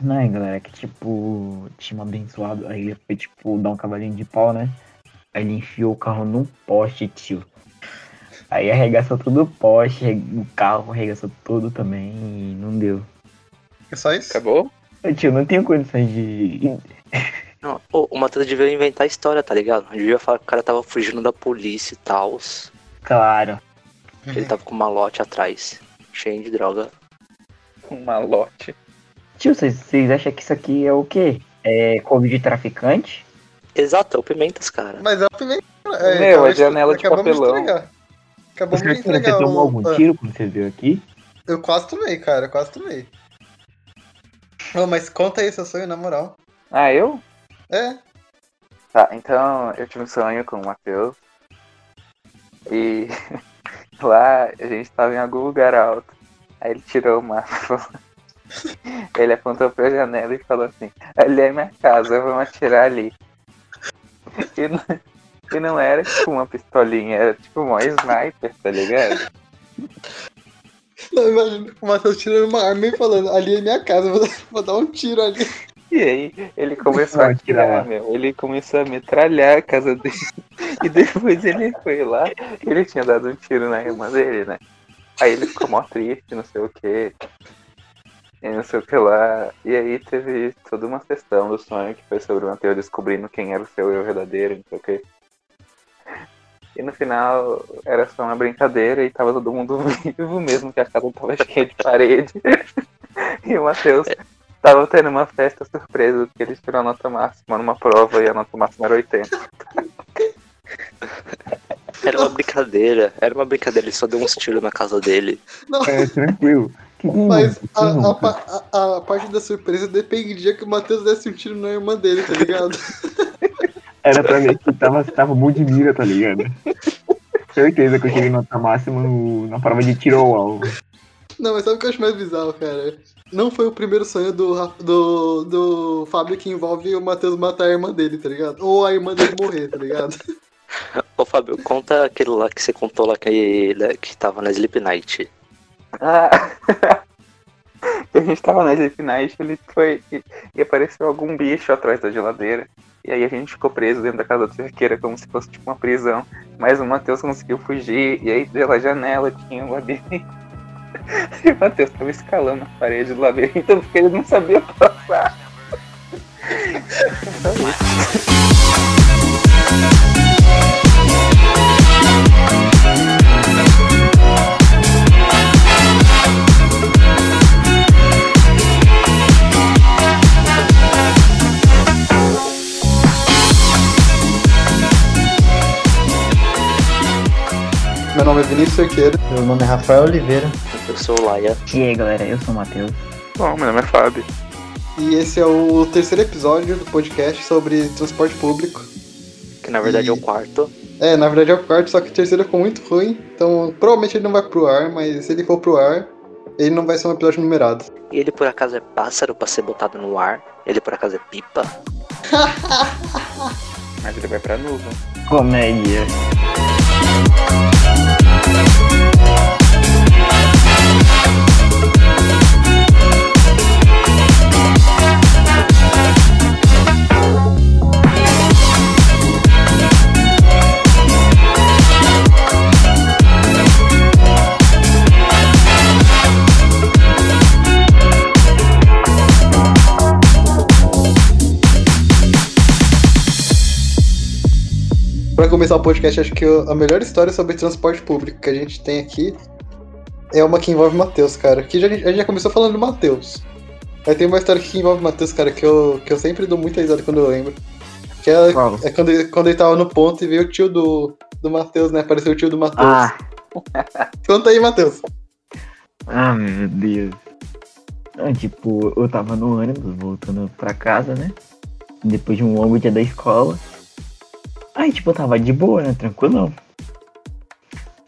Não é, galera, que tipo, tinha um abençoado, aí ele foi tipo dar um cavalinho de pau, né? Aí ele enfiou o carro num poste, tio. Aí arregaçou tudo o poste, o carro arregaçou tudo também e não deu. É só isso? Acabou? Ô, tio, não tenho condições de. Não, o Matheus devia inventar a história, tá ligado? Devia falar que o cara tava fugindo da polícia e tal. Claro. Ele tava com uma lote atrás, cheio de droga. Um malote. Tio, vocês acham que isso aqui é o quê? É Covid de traficante? Exato, é o Pimentas, cara. Mas é o primeiro. Meu, acabamos a janela de papelão. entregar. Acabamos de Você entregar. tomou o- algum tiro quando você veio aqui? Eu quase tomei, cara, eu quase tomei. Ô, mas conta aí seu sonho, na moral. Ah, eu? É, Tá, então eu tive um sonho com o Matheus. E lá a gente tava em algum lugar alto. Aí ele tirou o mapa. Ele apontou pra janela e falou assim, ali é minha casa, vamos atirar ali. E não, e não era tipo uma pistolinha, era tipo uma sniper, tá ligado? não, imagina o Matheus tirando uma arma e falando, ali é minha casa, vou, vou dar um tiro ali. E aí ele começou a atirar. meu. Ele começou a metralhar a casa dele. E depois ele foi lá, ele tinha dado um tiro na irmã dele, né? Aí ele ficou mó triste, não sei o que. E não sei o que lá. E aí teve toda uma questão do sonho que foi sobre o Matheus descobrindo quem era o seu eu verdadeiro, não sei o que. E no final era só uma brincadeira e tava todo mundo vivo mesmo, que a casa tava cheia de parede. E o Matheus tava tendo uma festa surpresa, porque ele tirou a nota máxima numa prova e a nota máxima era 80. Era uma brincadeira, era uma brincadeira, ele só deu uns tiros na casa dele. Não, É, tranquilo. Mas a, a, a- a parte da surpresa dependia que o Matheus desse um tiro na irmã dele, tá ligado? Era pra ver que tava, tava muito de mira, tá ligado? Certeza que eu cheguei nota máxima no- na prova de tiro ao alvo. Não, mas sabe o que eu acho mais bizarro, cara? Não foi o primeiro sonho do, do, do Fábio que envolve o Matheus matar a irmã dele, tá ligado? Ou a irmã dele morrer, tá ligado? Ô Fábio, conta aquele lá que você contou lá que, que tava na Sleep Night. Ah! a gente tava na Sleep Night, ele foi e, apareceu algum bicho atrás da geladeira. E aí a gente ficou preso dentro da casa da cerqueira como se fosse tipo uma prisão. Mas o Matheus conseguiu fugir, e aí pela janela tinha um labirinto. E o Matheus tava escalando a parede do labirinto porque ele não sabia passar. Meu nome é Vinícius Cerqueira. Meu nome é Rafael Oliveira. Eu sou o Laia. E aí, galera, eu sou o Matheus. Bom, meu nome é Fábio. E esse é o terceiro episódio do podcast sobre transporte público. Que na verdade E- é o quarto. É, na verdade é o quarto, só que o terceiro ficou muito ruim. Então, provavelmente ele não vai pro ar, mas se ele for pro ar, ele não vai ser um episódio numerado. E ele por acaso é pássaro pra ser botado no ar? Ele por acaso é pipa? Mas ele vai pra nuvem. Comédia. Começar o podcast, acho que a melhor história sobre transporte público que a gente tem aqui é uma que envolve o Matheus, cara. Que já, a gente já começou falando do Matheus. Aí tem uma história que envolve o Matheus, cara, que eu, que eu sempre dou muita risada quando eu lembro. Que é, é quando, ele, quando ele tava no ponto e veio o tio do, do Matheus, né? Apareceu o tio do Matheus. Ah, Conta aí, Matheus. ah, meu Deus. Ah, tipo, eu tava no ônibus voltando pra casa, né? Depois de um longo dia da escola. Aí, tipo, eu tava de boa, né? Tranquilão.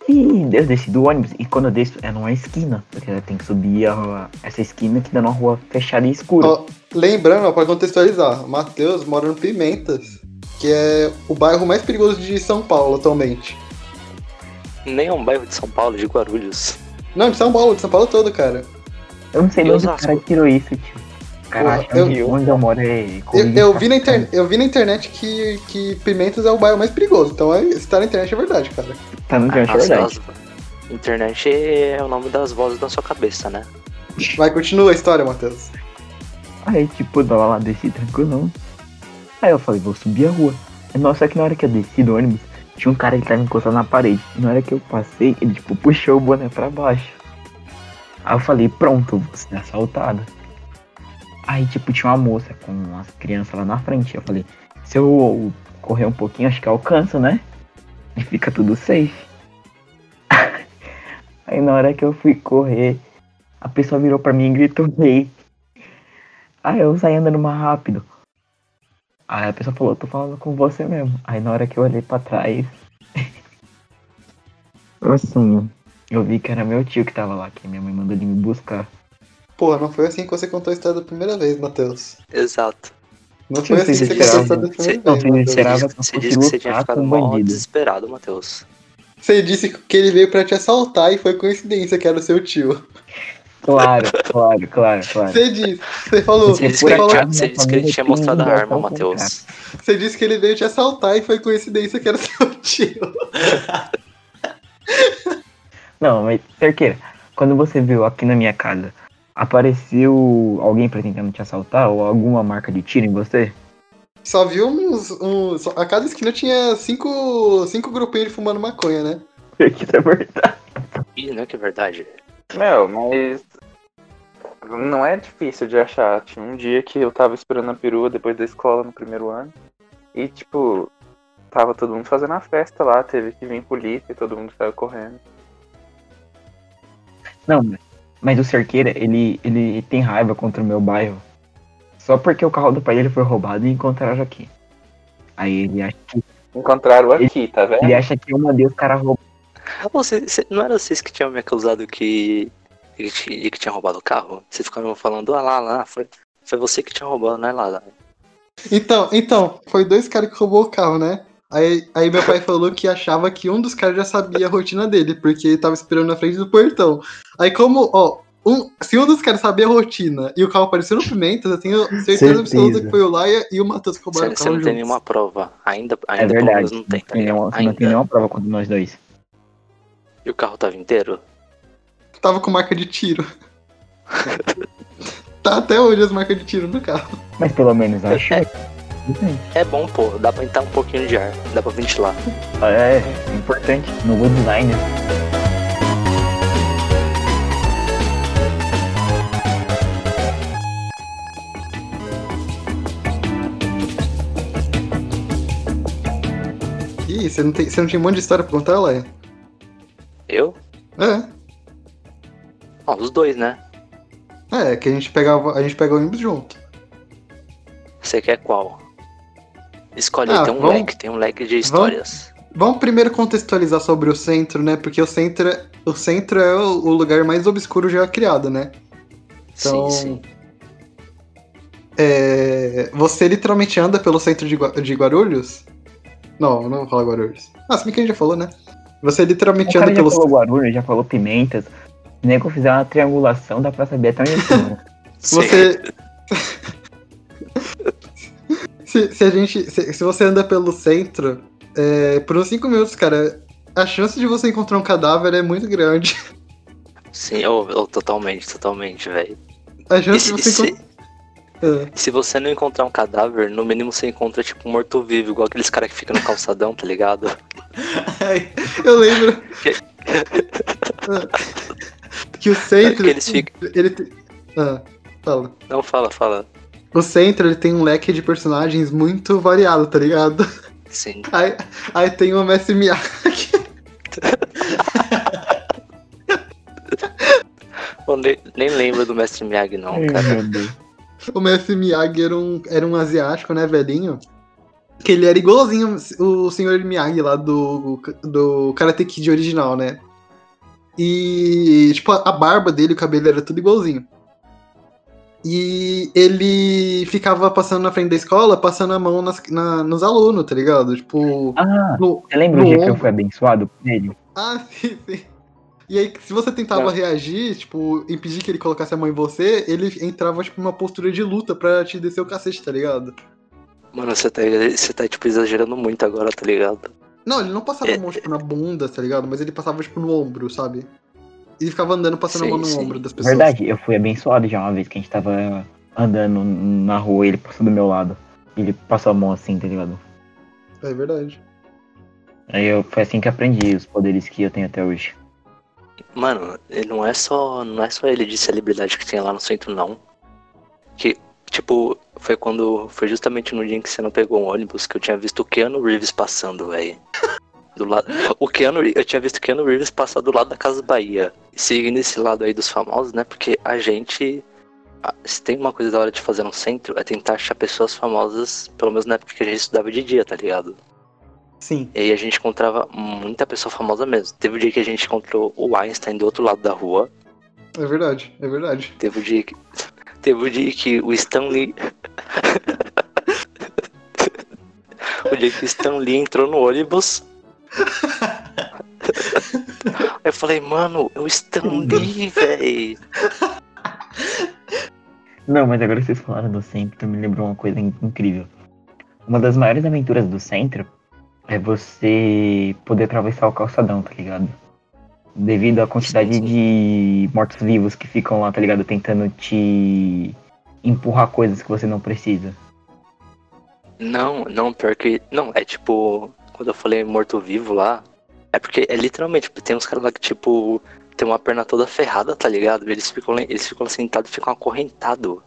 E eu desci do ônibus. E quando eu desço, é numa esquina. Porque tem que subir a rua- essa esquina que dá numa rua fechada e escura. Ó, lembrando, ó, pra contextualizar, o Matheus mora no Pimentas, que é o bairro mais perigoso de São Paulo atualmente. Nem é um bairro de São Paulo, de Guarulhos. Não, de São Paulo, de São Paulo todo, cara. Eu não sei de onde o cara tirou isso, tio. Acham que onde eu moro é. Eu, eu de vi na inter... eu vi na internet que, que Pimentas é o bairro mais perigoso. Então, é, se tá na internet é verdade, cara. Tá no internet, é As- verdade. as- Internet é o nome das vozes da sua cabeça, né? Vai, continua a história, Matheus. Aí, tipo, eu tava lá, desci tranquilão. Aí eu falei, vou subir a rua. Nossa, só que na hora que eu desci do ônibus, tinha um cara que tava encostado na parede. E na hora que eu passei, ele, tipo, puxou o boné pra baixo. Aí eu falei, pronto, vou ser assaltado. Aí, tipo, tinha uma moça com umas crianças lá na frente. Eu falei, se eu correr um pouquinho, acho que alcanço, né? E fica tudo safe. Aí na hora que eu fui correr, a pessoa virou pra mim e gritou, rei. Aí eu saí andando mais rápido. Aí a pessoa falou, tô falando com você mesmo. Aí na hora que eu olhei pra trás. assim, eu vi que era meu tio que tava lá, que minha mãe mandou ele me buscar. Porra, não foi assim que você contou a história da primeira vez, Matheus. Exato. Não foi assim que você contou a história da primeira não, vez, você Matheus. esperava- Você disse, fosse você disse que você tinha ficado mal desesperado, Matheus. Você disse que ele veio pra te assaltar e foi coincidência que era o seu tio. Claro, claro, claro, claro. Você disse, você falou, Você disse que, falou, você disse que ele tinha mostrado a arma, Matheus. você disse que ele veio te assaltar e foi coincidência que era seu tio. Não, mas, Cerqueira, quando você viu aqui na minha casa, apareceu alguém pra tentando te assaltar ou alguma marca de tiro em você? Só viu uns. uns a cada esquina tinha cinco, cinco grupinhos fumando maconha, né? Isso é verdade. Ih, não é que é verdade. Meu, mas. Não é difícil de achar. Tinha um dia que eu tava esperando a perua depois da escola no primeiro ano. E, tipo, tava todo mundo fazendo a festa lá. Teve que vir polícia e todo mundo saiu correndo. Não, mas- mas o Cerqueira, ele, ele tem raiva contra o meu bairro. Só porque o carro do pai dele foi roubado e encontraram aqui. Aí ele acha que, Encontraram aqui, tá vendo? ele acha que uma os caras roubaram. Ah, você, você- não era vocês que tinham me acusado que, que, ti- que tinha roubado o carro? Vocês ficaram falando, ah lá, lá, foi, foi você que tinha roubado, não é lá. lá. Então, então, foi dois caras que roubou o carro, né? Aí, aí meu pai falou que achava que um dos caras já sabia a rotina dele, porque ele tava esperando na frente do portão. Aí como, ó, um, se um dos caras sabia a rotina e o carro apareceu no Pimentas, eu tenho certeza, Certeza. absoluta que foi o Laia e o Matheus que roubaram Você, o você carro não tem nenhuma prova. Ainda, É ainda pelo verdade. menos não tem, tá nenhuma, não tem Ainda. nenhuma prova contra nós dois. E o carro tava inteiro? Tava com marca de tiro. tá até hoje as marcas de tiro no carro. Mas pelo menos achou. É bom, pô, dá pra entrar um pouquinho de ar, dá pra ventilar. É, importante. No design. Ih, você não, tem, você não tinha um monte de história pra contar, Laia? Eu? É. Ó, os dois, né? É, que a gente pegava. A gente pega o ônibus junto. Você quer qual? Escolhe, Ah, tem um vamos- leque, tem um leque de histórias. Vamos primeiro contextualizar sobre o centro, né? Porque o centro, é- o centro é o, o lugar mais obscuro já criado, né? Então, Sim, sim. É, você literalmente anda pelo centro de, de Guarulhos? Não, não vou falar Guarulhos. Ah, se bem que a gente já falou, né? Você literalmente anda já pelo falou Guarulhos, já falou Pimentas. Se o nego fizer uma triangulação, dá pra saber até onde eu tô. Sim. Você. se, se a gente. Se, se você anda pelo centro, é, por uns 5 minutos, cara, a chance de você encontrar um cadáver é muito grande. Sim, oh, oh, totalmente, totalmente, velho. A chance se, de você encontrar. É. se você não encontrar um cadáver, no mínimo você encontra, tipo, um morto-vivo, igual aqueles caras que ficam no calçadão, tá ligado? Ai, eu lembro. Que- que o centro. Que eles ficam. Ele Ah, fala. Não, fala, fala. O centro ele tem um leque de personagens muito variado, tá ligado? Sim. Aí, aí tem o Messi Miyagi. Eu nem, nem lembro do Mestre Miyagi, não, cara. O Messi Miyagi era um, era um asiático, né, velhinho? Que ele era igualzinho o Sr. Miyagi lá do, do Karate Kid original, né? E, tipo, a barba dele, o cabelo era tudo igualzinho. E ele ficava passando na frente da escola, passando a mão nas- na- nos alunos, tá ligado? Tipo. Ah, No, você lembra o dia que eu ombro. fui abençoado por ele? Ah, sim, sim. E aí, se você tentava Não. reagir, tipo, impedir que ele colocasse a mão em você, ele entrava, tipo, numa postura de luta pra te descer o cacete, tá ligado? Mano, você tá, você tá, tipo, exagerando muito agora, tá ligado? Não, ele não passava É, a mão, tipo, na bunda, tá ligado? Mas ele passava, tipo, no ombro, sabe? E ficava andando, passando a mão no Sim, sim. ombro das pessoas. Verdade, eu fui abençoado já uma vez que a gente tava andando na rua e ele passou do meu lado. Ele passou a mão assim, tá ligado? É verdade. Aí eu, foi assim que aprendi os poderes que eu tenho até hoje. Mano, ele não é só. Não é só ele de celebridade que tem lá no centro, não. Que, tipo, foi quando. Foi justamente no dia em que você não pegou um ônibus que eu tinha visto o Keanu Reeves passando, velho. Do lado. O Keanu, eu tinha visto o Keanu Reeves passar do lado da Casa Bahia. Seguindo esse lado aí dos famosos, né? Porque a gente. Se tem uma coisa da hora de fazer no centro, é tentar achar pessoas famosas, pelo menos na época que a gente estudava de dia, tá ligado? Sim. E aí a gente encontrava muita pessoa famosa mesmo. Teve o dia que a gente encontrou o Einstein do outro lado da rua. É verdade, é verdade. Teve o dia que. Teve o dia que o Stanley. o dia que o Stanley entrou no ônibus. Eu falei, mano, é o Stanley, véi. Não, mas agora que vocês falaram do centro, me lembrou uma coisa in- incrível. Uma das maiores aventuras do centro é você poder atravessar o calçadão, tá ligado? Devido à quantidade Sim, sim. de mortos-vivos que ficam lá, tá ligado? Tentando te empurrar coisas que você não precisa. Não, não, pior que. Não, é tipo. Quando eu falei morto-vivo lá. É porque é literalmente. Tem uns caras lá que, tipo. Tem uma perna toda ferrada, tá ligado? Eles ficam, eles ficam sentados e ficam acorrentados.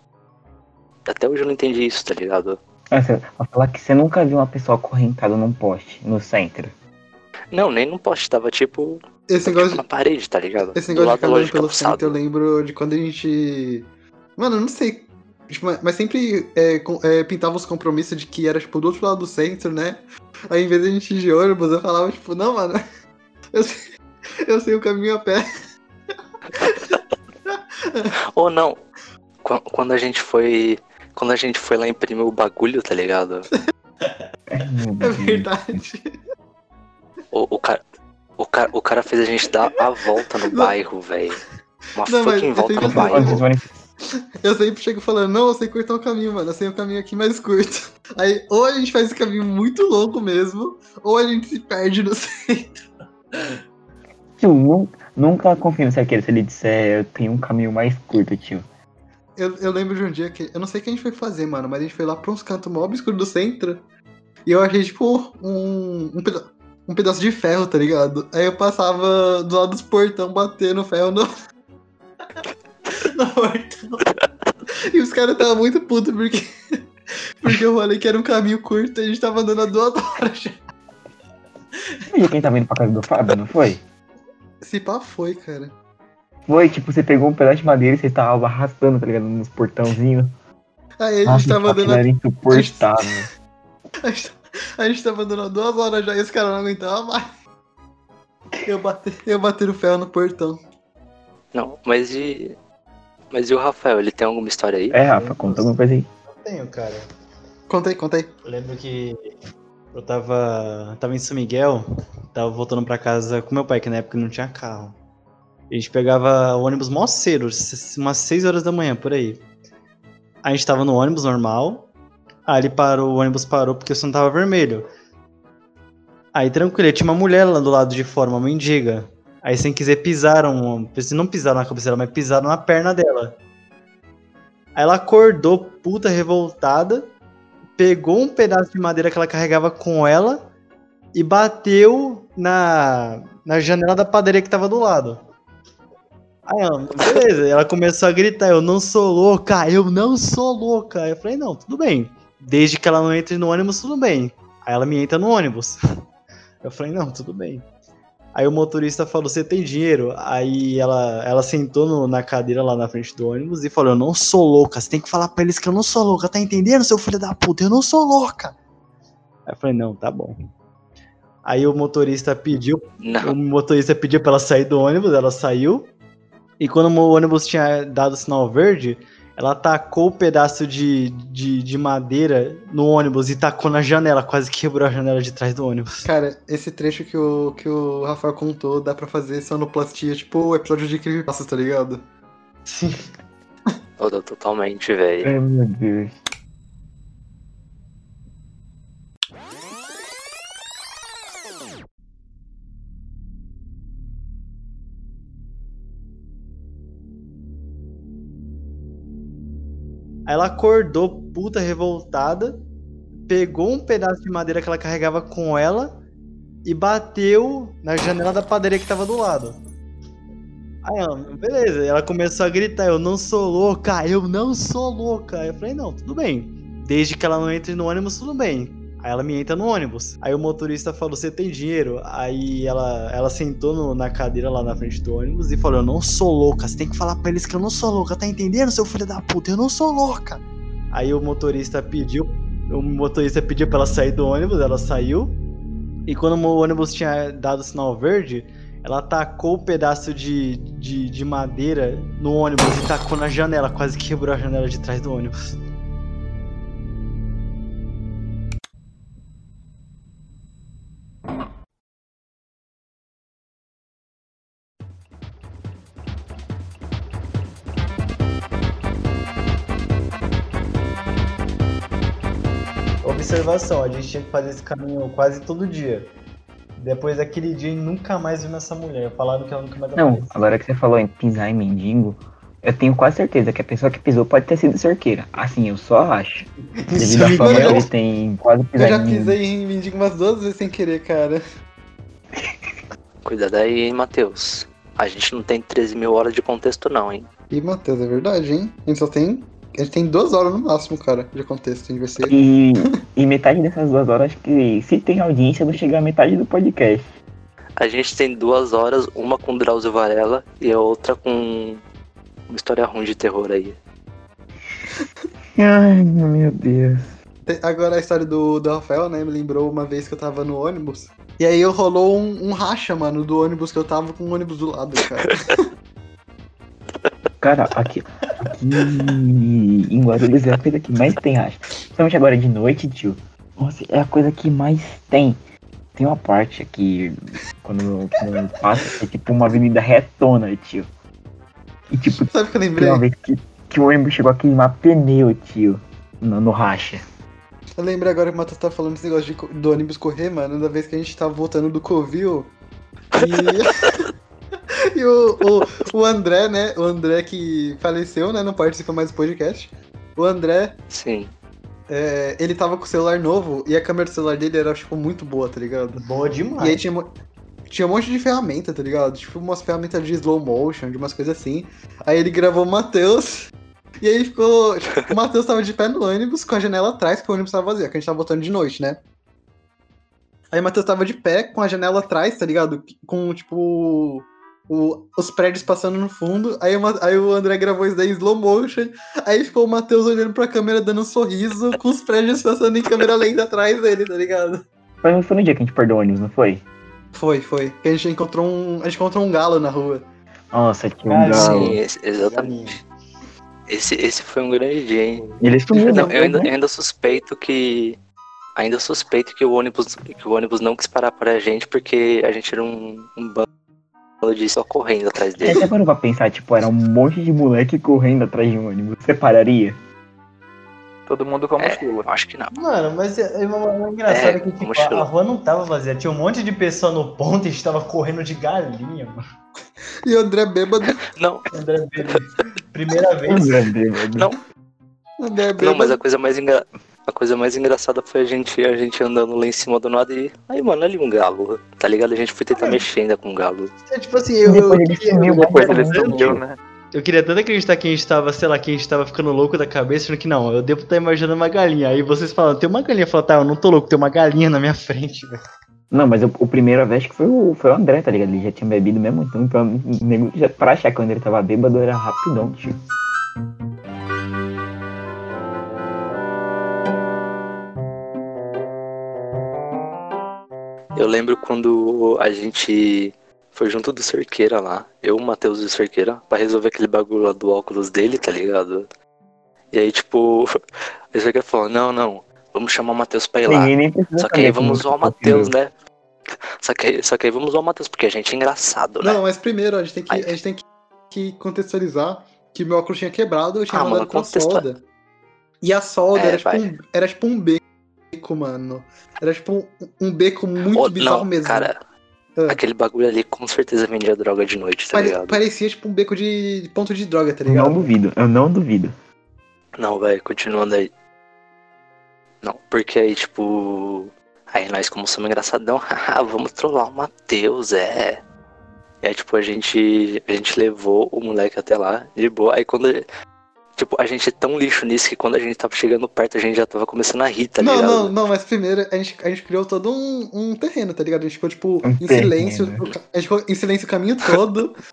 Até hoje eu não entendi isso, tá ligado? Nossa, a falar que você nunca viu uma pessoa acorrentada num poste, no centro. Não, nem no poste, tava tipo. Esse tipo negócio de, na parede, tá ligado? esse negócio de de pelo calçado. centro, eu lembro de quando a gente. Mano, eu não sei. Tipo, mas- sempre é, é, pintava os compromissos de que era, tipo, do outro lado do centro, né? Aí, em vez de a gente ir de ônibus, eu falava, tipo, não, mano, eu sei, eu sei o caminho a pé. Ou não. Qu- Quando a gente foi. Quando a gente foi lá imprimir o bagulho, tá ligado? É verdade. O, o, cara, o, cara, o cara fez a gente dar a volta no bairro, velho. Uma Não, fucking volta no bairro. Eu sempre chego falando, não, eu sei cortar o caminho, mano, eu sei o caminho aqui mais curto. Aí, ou a gente faz esse caminho muito longo mesmo, ou a gente se perde no centro. Tio, nu- nunca confio no Saqueiro se ele disser eu tenho um caminho mais curto, tio. Eu, eu lembro de um dia que. Eu não sei o que a gente foi fazer, mano, mas a gente foi lá pra uns cantos mó obscuros do centro. E eu achei, tipo, um, um, peda- um pedaço de ferro, tá ligado? Aí eu passava do lado dos portão batendo ferro no. portão. E os caras estavam muito putos porque. Porque eu falei que era um caminho curto e a gente tava andando há duas horas já. Você quem tava indo pra casa do Fábio, não foi? Se pá foi, cara. Foi, tipo, você pegou um pedaço de madeira e você tava arrastando, tá ligado? Nos portãozinhos. Aí a Nossa, gente tava aquilo andando. era insuportável. A gente, a gente tava andando há duas horas já e os caras não aguentavam mais. Eu bati, eu bati no ferro no portão. Não, mas e. Mas e o Rafael, ele tem alguma história aí? É, Rafa, conta alguma coisa aí. Tenho, cara. Contei, contei. Eu lembro que eu tava, tava em São Miguel, tava voltando pra casa com meu pai, que na época não tinha carro. A gente pegava o ônibus mó cedo, umas 6 horas da manhã, por aí. A gente tava no ônibus normal, aí ele parou, o ônibus parou porque o som tava vermelho. Aí tranquilo, tinha uma mulher lá do lado de fora, uma mendiga. Aí sem quiser pisaram, não pisaram na cabeça dela, mas pisaram na perna dela. Aí ela acordou, puta revoltada, pegou um pedaço de madeira que ela carregava com ela e bateu na, na janela da padaria que tava do lado. Aí ela, beleza, ela começou a gritar, eu não sou louca, eu não sou louca. Eu falei, não, tudo bem. Desde que ela não entre no ônibus, tudo bem. Aí ela me entra no ônibus. Eu falei, não, tudo bem. Aí o motorista falou, você tem dinheiro? Aí ela, ela sentou no- na cadeira lá na frente do ônibus e falou, eu não sou louca, você tem que falar pra eles que eu não sou louca, tá entendendo, seu filho da puta? Eu não sou louca. Aí eu falei, não, tá bom. Aí o motorista pediu, Não. o motorista pediu pra ela sair do ônibus, ela saiu. E quando o ônibus tinha dado sinal verde, Ela tacou o pedaço de, de, de madeira no ônibus e tacou na janela, quase quebrou a janela de trás do ônibus. Cara, esse trecho que o, que o Rafael contou dá pra fazer sonoplastia, tipo o episódio de Creepypasta, tá ligado? Sim. Tô totalmente, velho. Ai, meu Deus. Ela acordou, puta revoltada, pegou um pedaço de madeira que ela carregava com ela e bateu na janela da padaria que tava do lado. Aí ela, beleza, ela começou a gritar: Eu não sou louca, eu não sou louca. Eu falei: Não, tudo bem. Desde que ela não entre no ônibus, tudo bem. Aí ela me entra no ônibus. Aí o motorista falou: Você tem dinheiro? Aí ela, ela sentou no- na cadeira lá na frente do ônibus e falou: Eu não sou louca. Você tem que falar pra eles que eu não sou louca. Tá entendendo, seu filho da puta? Eu não sou louca. Aí o motorista pediu. O motorista pediu pra ela sair do ônibus, ela saiu. E quando o ônibus tinha dado sinal verde, ela tacou o pedaço de, de, de madeira no ônibus e tacou na janela, quase quebrou a janela de trás do ônibus. Observação, a gente tinha que fazer esse caminho quase todo dia. Depois daquele dia, nunca mais vimos essa mulher. Falaram que ela nunca mais Não, apareceu. agora que você falou em pisar em mendigo, eu tenho quase certeza que a pessoa que pisou pode ter sido cerqueira. Assim, eu só acho. Devido à fama que eu- ele tem quase Eu pisar já em mendigo. pisei em mendigo umas duas vezes sem querer, cara. Cuidado aí, hein, Matheus. A gente não tem 13 mil horas de contexto, não, hein? E, Matheus, é verdade, hein? A gente só tem. A gente tem duas horas no máximo, cara, de contexto. A gente vai ser. E, e metade dessas duas horas, acho que se tem audiência, não chega a metade do podcast. A gente tem duas horas, uma com Drauzio Varela e a outra com uma história ruim de terror aí. Ai, meu Deus. Agora a história do, do Rafael, né? Me lembrou uma vez que eu tava no ônibus. E aí eu rolou um, um racha, mano, do ônibus que eu tava com o ônibus do lado, cara. Cara, aqui, aqui em Guarulhos é a coisa que mais tem, acho. Principalmente agora de noite, tio. Nossa, é a coisa que mais tem. Tem uma parte aqui, quando, quando passa, é tipo uma avenida retona, tio. E tipo, Sabe que eu tem lembrei? uma vez que, que o ônibus chegou a queimar pneu, tio. No, no racha. Eu lembrei agora que o Matheus tá falando esse negócio de, do ônibus correr, mano, da vez que a gente tava voltando do Covil. E, e o, o, o André, né? O André que faleceu, né? Não participa mais do podcast. O André, Sim. é, ele tava com o celular novo e a câmera do celular dele era, tipo, muito boa, tá ligado? Boa E demais. aí tinha, tinha um monte de ferramenta, tá ligado? Tipo, umas ferramentas de slow motion, de umas coisas assim. Aí ele gravou o Matheus. E aí ficou. Tipo, o Matheus tava de pé no ônibus com a janela atrás, porque o ônibus tava vazio, que a gente tava voltando de noite, né? Aí o Matheus tava de pé com a janela atrás, tá ligado? Com, tipo. O- os prédios passando no fundo. Aí, o Ma- aí o André gravou isso daí em slow motion. Aí ficou o Matheus olhando pra câmera, dando um sorriso, com os prédios passando em câmera lenta atrás dele, tá ligado? Foi, foi no dia que a gente perdeu o ônibus, não foi? Foi, foi. Que a gente encontrou um. A gente encontrou um galo na rua. Nossa, tinha um Ah, galo. Sim, esse- exatamente. Esse, esse foi um grande dia, hein? Ele sumiu Não, depois, eu ainda, né? eu ainda suspeito que. Ainda suspeito que o ônibus, que o ônibus não quis parar pra gente porque a gente era um, um bando de só correndo atrás Você dele. até parou pra pensar, tipo, era um monte de moleque correndo atrás de um ônibus. Você pararia? Todo mundo com É, mochila. eu acho que não. Mano, mas é, é, uma- é engraçado É, que tipo, a, a rua não tava vazia. Tinha um monte de pessoa no ponto e a gente tava correndo de galinha, mano. E o André bêbado. Não, André Bebe, primeira vez. Meu Deus. Não. André bêbado. não, mas a coisa mais engra... a coisa mais engraçada foi a gente, a gente andando lá em cima do nada e. Aí, mano, ali um galo. Tá ligado? A gente foi tentar mexer ainda com o galo. É, tipo assim, eu, eu, Depois ele queria- sumiu, eu Depois ele tanto- sumiu, né? Eu queria tanto acreditar que a gente tava, sei lá, que a gente tava ficando louco da cabeça, achando que não, eu devo estar imaginando uma galinha. Aí vocês falam, tem uma galinha. Eu falo, tá, eu não tô louco, tem uma galinha na minha frente, velho. Não, mas o, o primeiro vez que foi o, foi o André, tá ligado? Ele já tinha bebido mesmo, então pra, nego- já- pra achar que quando ele tava bêbado era rapidão, tio. Eu lembro quando a gente foi junto do Cerqueira lá, eu, o Matheus e o Cerqueira, pra resolver aquele bagulho lá do óculos dele, tá ligado? E aí, tipo, a Zerga falou, não, não, vamos chamar o Matheus pra ir lá. Ninguém nem precisa Só que aí vamos zoar o tá Matheus, né? Só que, aí- só que aí vamos zoar o Matheus, porque a gente é engraçado, né? Não, mas primeiro a gente tem que, a gente tem que, que contextualizar que meu óculos tinha quebrado, eu tinha Ah, mandado mano, com a contextua- solda. E a solda É, era, tipo um, era tipo um beco, mano. Era tipo um, um beco muito Ô, bizarro não, mesmo. cara, Ah. aquele bagulho ali com certeza vendia droga de noite, tá Pare- ligado? parecia tipo um beco de ponto de droga, tá Eu não ligado? duvido, eu não duvido. Não, velho, continuando aí. Não, porque aí, tipo. Aí nós, como somos engraçadão, vamos trollar o Matheus, é. E aí, tipo, a gente. A gente levou o moleque até lá, de boa. Aí quando. Tipo, a gente é tão lixo nisso que quando a gente tava chegando perto, a gente já tava começando a rir, tá não, ligado? não, não, mas primeiro a gente, a gente criou todo um, um terreno, tá ligado? A gente ficou, tipo, Um em silêncio. terreno. o ca- A gente ficou em silêncio o caminho todo.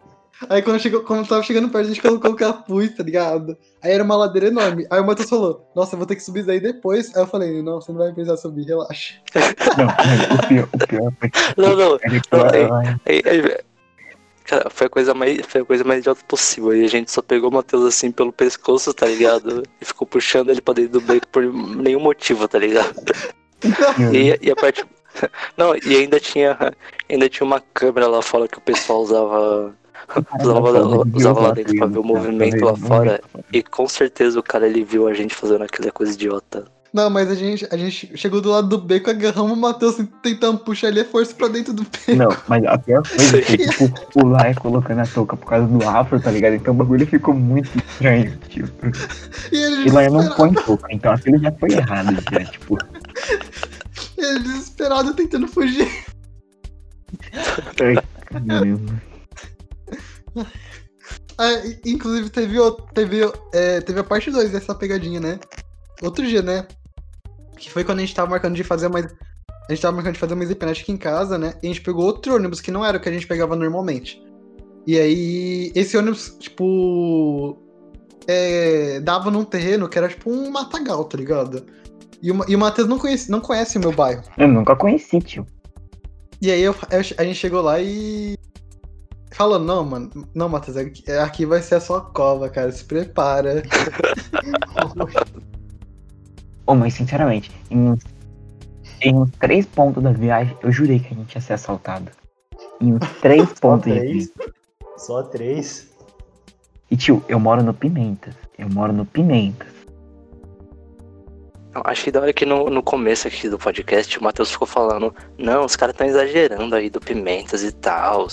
Aí quando, chegou, quando tava chegando perto, a gente colocou o capuz, tá ligado? Aí era uma ladeira enorme. Aí o Matheus falou, nossa, eu vou ter que subir isso daí depois. Aí eu falei, não, você não vai precisar subir, relaxa. Não, o pior, o pior foi que Não, não. Não, é- ela- Aí, aí, cara, foi a coisa mais, foi a coisa mais idiota possível. E a gente só pegou o Matheus assim pelo pescoço, tá ligado? E ficou puxando ele pra dentro do beco por nenhum motivo, tá ligado? E, e a parte. Não, e ainda tinha, ainda tinha uma câmera lá fora que o pessoal usava, usava, usava lá dentro pra ver o movimento lá fora. E com certeza o cara ele viu a gente fazendo aquela coisa idiota. Não, mas a gente, a gente chegou do lado do beco, agarramos o Matheus tentando puxar ele a força pra dentro do beco. Não, mas a pior coisa foi, tipo, o Lai colocando a touca por causa do afro, tá ligado? Então o bagulho ficou muito estranho, tipo. E ele E Lai não desesperado, põe touca, então aquilo já foi errado, já, tipo. ele desesperado tentando fugir. ai, Caramba. Ah, e- inclusive teve, teve, é, teve a parte 2 dessa pegadinha, né? Outro dia, né? Que foi quando a gente tava marcando de fazer mais. A gente tava marcando de fazer uma aqui em casa, né? E a gente pegou outro ônibus que não era o que a gente pegava normalmente. E aí, esse ônibus, tipo. é, dava num terreno que era tipo um matagal, tá ligado? E o, e o Matheus não conhece, não conhece o meu bairro. Eu nunca conheci, tio. E aí eu- eu- a gente chegou lá e. Falou, não, mano, não, Matheus, aqui, aqui vai ser a sua cova, cara, se prepara. Ô, mas sinceramente, em uns, em uns três pontos da viagem, eu jurei que a gente ia ser assaltado. Em uns três Só pontos de três. Só três. E tio, eu moro no Pimentas. Eu moro no Pimentas. Eu achei da hora que no, no começo aqui do podcast o Matheus ficou falando, não, os caras estão exagerando aí do Pimentas e tal.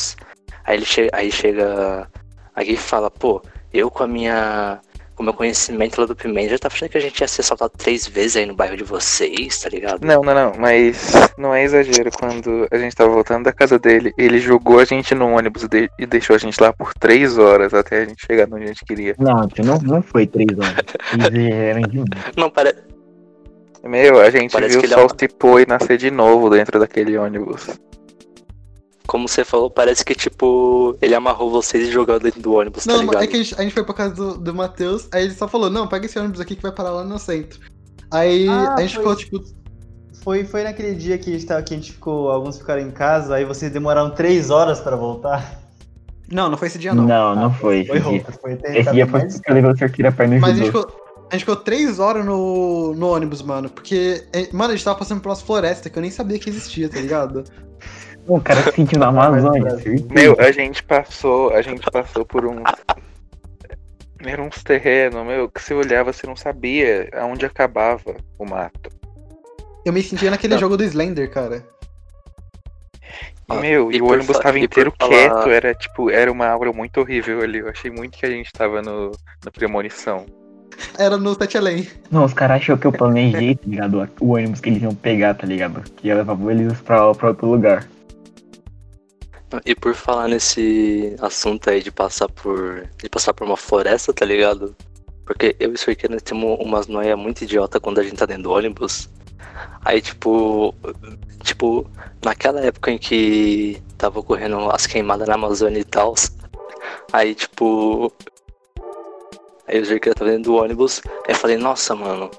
Aí ele chega, aí chega aqui e fala, pô, eu com a minha. Com o meu conhecimento lá do Pimenta, já tava achando que a gente ia ser assaltado três vezes aí no bairro de vocês, tá ligado? Não, não, não, mas não é exagero. Quando a gente tava voltando da casa dele, ele jogou a gente no ônibus de- e deixou a gente lá por três horas até a gente chegar onde a gente queria. Não, não, não foi três horas. Não, para... Meu, a gente Parece viu o é sol uma- se pôr e nascer de novo dentro daquele ônibus. Como você falou, parece que tipo, ele amarrou vocês e jogou dentro do ônibus, tá Não, ligado? é que a gente, a gente foi pra casa do, do Matheus, aí ele só falou, não, pega esse ônibus aqui que vai parar lá no centro. Aí Ah, a gente foi ficou, tipo, Foi, foi naquele dia que a, gente tava, que a gente ficou. Alguns ficaram em casa, aí vocês demoraram três horas pra voltar. não, não foi esse dia Não, não. não, foi Foi dia. roupa, foi ter Esse dia foi mais- porque eu levei o pra ir Mas a gente, ficou, a gente ficou três horas no, no ônibus, mano, porque, é, mano, a gente tava passando pelas florestas que eu nem sabia que existia, tá ligado? O cara se sentiu na Amazônia. Meu, a gente passou, a gente passou por um. Eram uns terrenos, meu, que você olhava, você não sabia aonde acabava o mato. Eu me sentia naquele Não. jogo do Slender, cara. Ah, meu, e, e o ônibus fa- tava e por inteiro falar- quieto, era tipo, era uma aura muito horrível ali. Eu achei muito que a gente tava no, no premonição. Era no Sete Além. Não, os caras achou que eu planejei, tá ligado? O ônibus que eles iam pegar, tá ligado? Que ia levar eles pra, pra outro lugar. E por falar nesse assunto aí de passar por. de passar por uma floresta, tá ligado? Porque eu e o Sorqueira nós temos umas noias muito idiota quando a gente tá dentro do ônibus. Aí tipo. Tipo, naquela época em que tava ocorrendo as queimadas na Amazônia e tal. Aí tipo. Aí o Sorqueira tava dentro do ônibus. Aí eu falei, nossa, mano,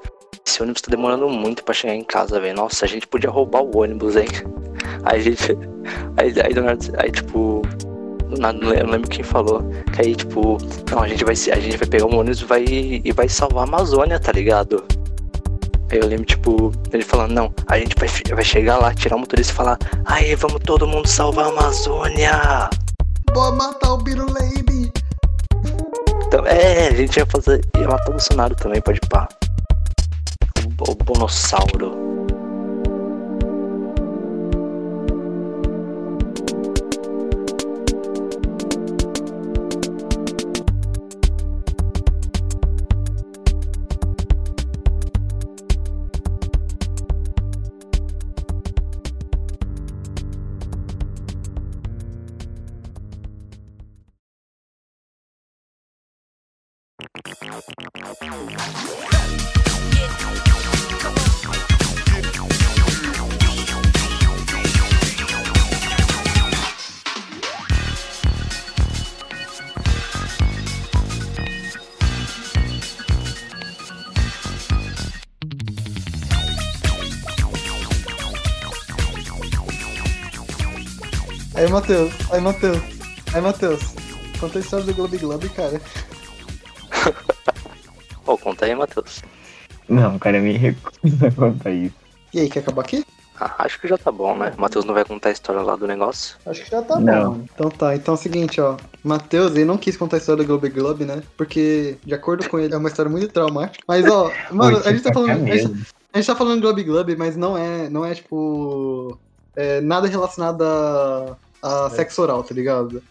esse ônibus tá demorando muito pra chegar em casa, velho. Nossa, a gente podia roubar o ônibus, hein? Aí a gente. Aí, aí, do nada- aí, tipo, na- não lembro- não lembro quem falou. Que aí, tipo, não, a gente vai, a gente vai pegar um ônibus e vai, e vai salvar a Amazônia, tá ligado? Aí eu lembro, tipo, ele falando, não, a gente vai, vai chegar lá, tirar o motorista e falar, aí, vamos todo mundo salvar a Amazônia! Bora matar o Birulane! Então, é, a gente ia fazer. ia matar o Bolsonaro também, pode pá. O, o Bonossauro. Aí, Matheus, aí, Matheus, aí, Matheus. Conta a história do Globo Globo, cara. Pô, conta aí, Matheus. Não, cara, eu me recuso a contar isso. E aí, quer acabar aqui? Ah, acho que já tá bom, né? O Matheus não vai contar a história lá do negócio. Acho que já tá Não. bom. Então tá, então é o seguinte, ó. Matheus, ele não quis contar a história do Globo Globo, né? Porque, de acordo com ele, é uma história muito traumática. Mas, ó, mano, a gente tá falando. A gente, a gente tá falando Globo Globo, mas não é, não é tipo. é, nada relacionado a, a sexo oral, tá ligado?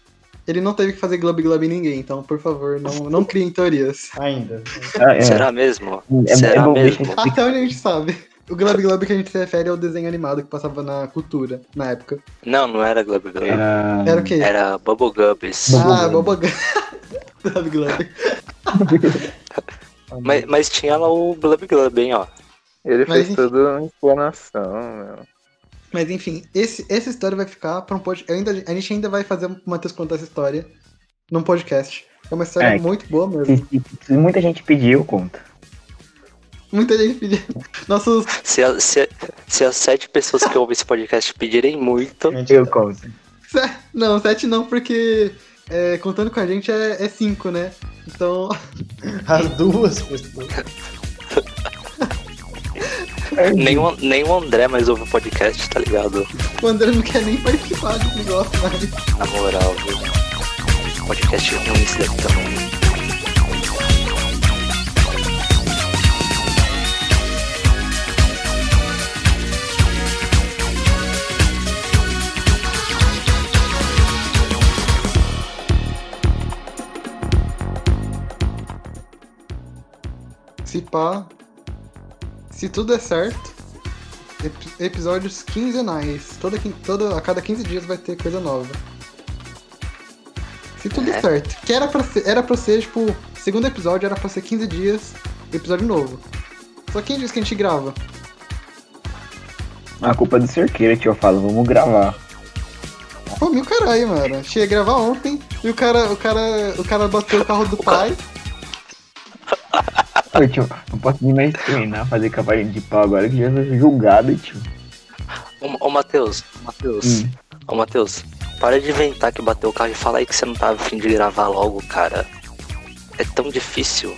Ele não teve que fazer Globo Globo em ninguém, então, por favor, não, não criem teorias. Ainda. Ah, é. Será mesmo? É- é Será bom mesmo? Até onde a gente sabe. O Globo Globo que a gente se refere é o desenho animado que passava na cultura, na época. Não, não era Glub Glub. Era... Era o quê? Era Bubble Gubbies. ah, Bobogan. Globo Globo. Mas, mas tinha lá o Glub Glub, hein, ó. Ele Mas fez enfim. toda uma explanação, meu. Mas enfim, esse, essa história vai ficar pra um podcast. Ainda, a gente ainda vai fazer o Matheus contar essa história num podcast. É uma história É. muito boa mesmo. Se, se- muita gente pediu, eu conto. Muita gente pediu. Nossos. Se, a- se, se as sete pessoas que ouvem esse podcast pedirem muito, Eu conto. se- Não, sete não, porque é, contando com a gente é, é cinco, né? Então. As duas pessoas. nem o, nem o André mais ouve o podcast, tá ligado? O André não quer nem participar do negócio mais. Na moral, viu? Podcast ruim esse daqui também. Se pá. Se tudo der certo. ep- episódios quinzenais. Toda, toda, a cada 15 dias vai ter coisa nova. Se tudo der É. certo. Que era pra ser, era pra ser, tipo, segundo episódio era pra ser 15 dias, episódio novo. Só quem diz que a gente grava? A culpa é do cerqueira, tio. Eu falo, vamos gravar. Pô, meu caralho, mano. Cheguei a gravar ontem e o cara, o cara, o cara bateu o carro do pai. Ô, tio, não posso nem mais treinar, fazer cavalinho de pau agora que já foi julgado, tio. Ô, ô Matheus, Matheus, Hum. ô Matheus, para de inventar que bateu o carro e fala aí que você não tá afim de gravar logo, cara. É tão difícil.